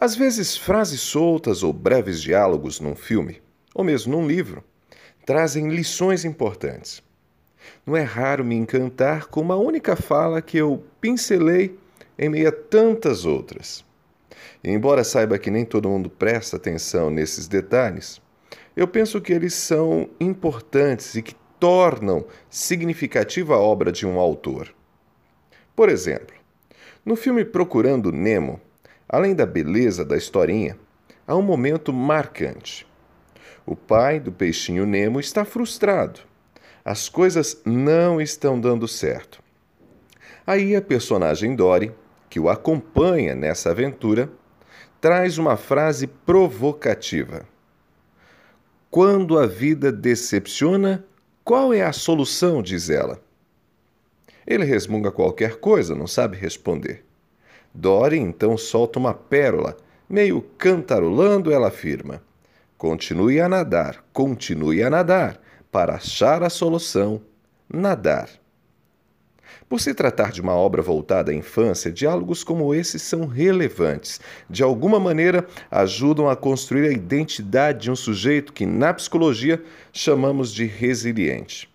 Às vezes, frases soltas ou breves diálogos num filme, ou mesmo num livro, trazem lições importantes. Não é raro me encantar com uma única fala que eu pincelei em meio a tantas outras. E embora saiba que nem todo mundo presta atenção nesses detalhes, eu penso que eles são importantes e que tornam significativa a obra de um autor. Por exemplo, no filme Procurando Nemo, além da beleza da historinha, há um momento marcante. O pai do peixinho Nemo está frustrado. As coisas não estão dando certo. Aí a personagem Dory, que o acompanha nessa aventura, traz uma frase provocativa. Quando a vida decepciona, qual é a solução? diz ela. Ele resmunga qualquer coisa, não sabe responder. Dory então solta uma pérola, meio cantarolando, ela afirma: Continue a nadar, continue a nadar, para achar a solução, nadar. Por se tratar de uma obra voltada à infância, diálogos como esses são relevantes. De alguma maneira, ajudam a construir a identidade de um sujeito que, na psicologia, chamamos de resiliente.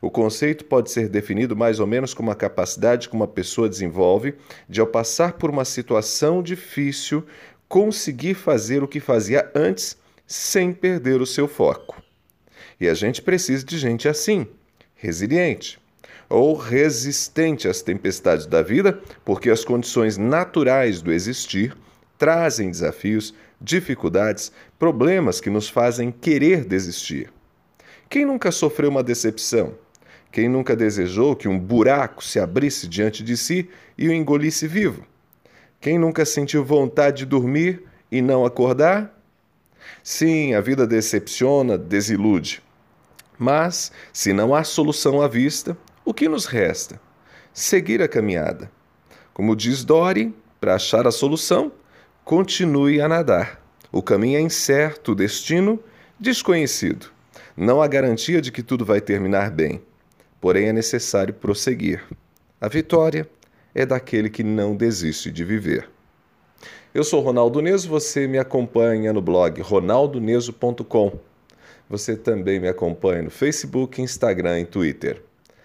O conceito pode ser definido mais ou menos como a capacidade que uma pessoa desenvolve de, ao passar por uma situação difícil, conseguir fazer o que fazia antes sem perder o seu foco. E a gente precisa de gente assim, resiliente ou resistente às tempestades da vida, porque as condições naturais do existir trazem desafios, dificuldades, problemas que nos fazem querer desistir. Quem nunca sofreu uma decepção? Quem nunca desejou que um buraco se abrisse diante de si e o engolisse vivo? Quem nunca sentiu vontade de dormir e não acordar? Sim, a vida decepciona, desilude. Mas, se não há solução à vista, o que nos resta? Seguir a caminhada. Como diz Dory, para achar a solução, continue a nadar. O caminho é incerto, o destino desconhecido. Não há garantia de que tudo vai terminar bem, porém é necessário prosseguir. A vitória é daquele que não desiste de viver. Eu sou Ronaldo Neso, você me acompanha no blog ronaldoneso.com. Você também me acompanha no Facebook, Instagram e Twitter.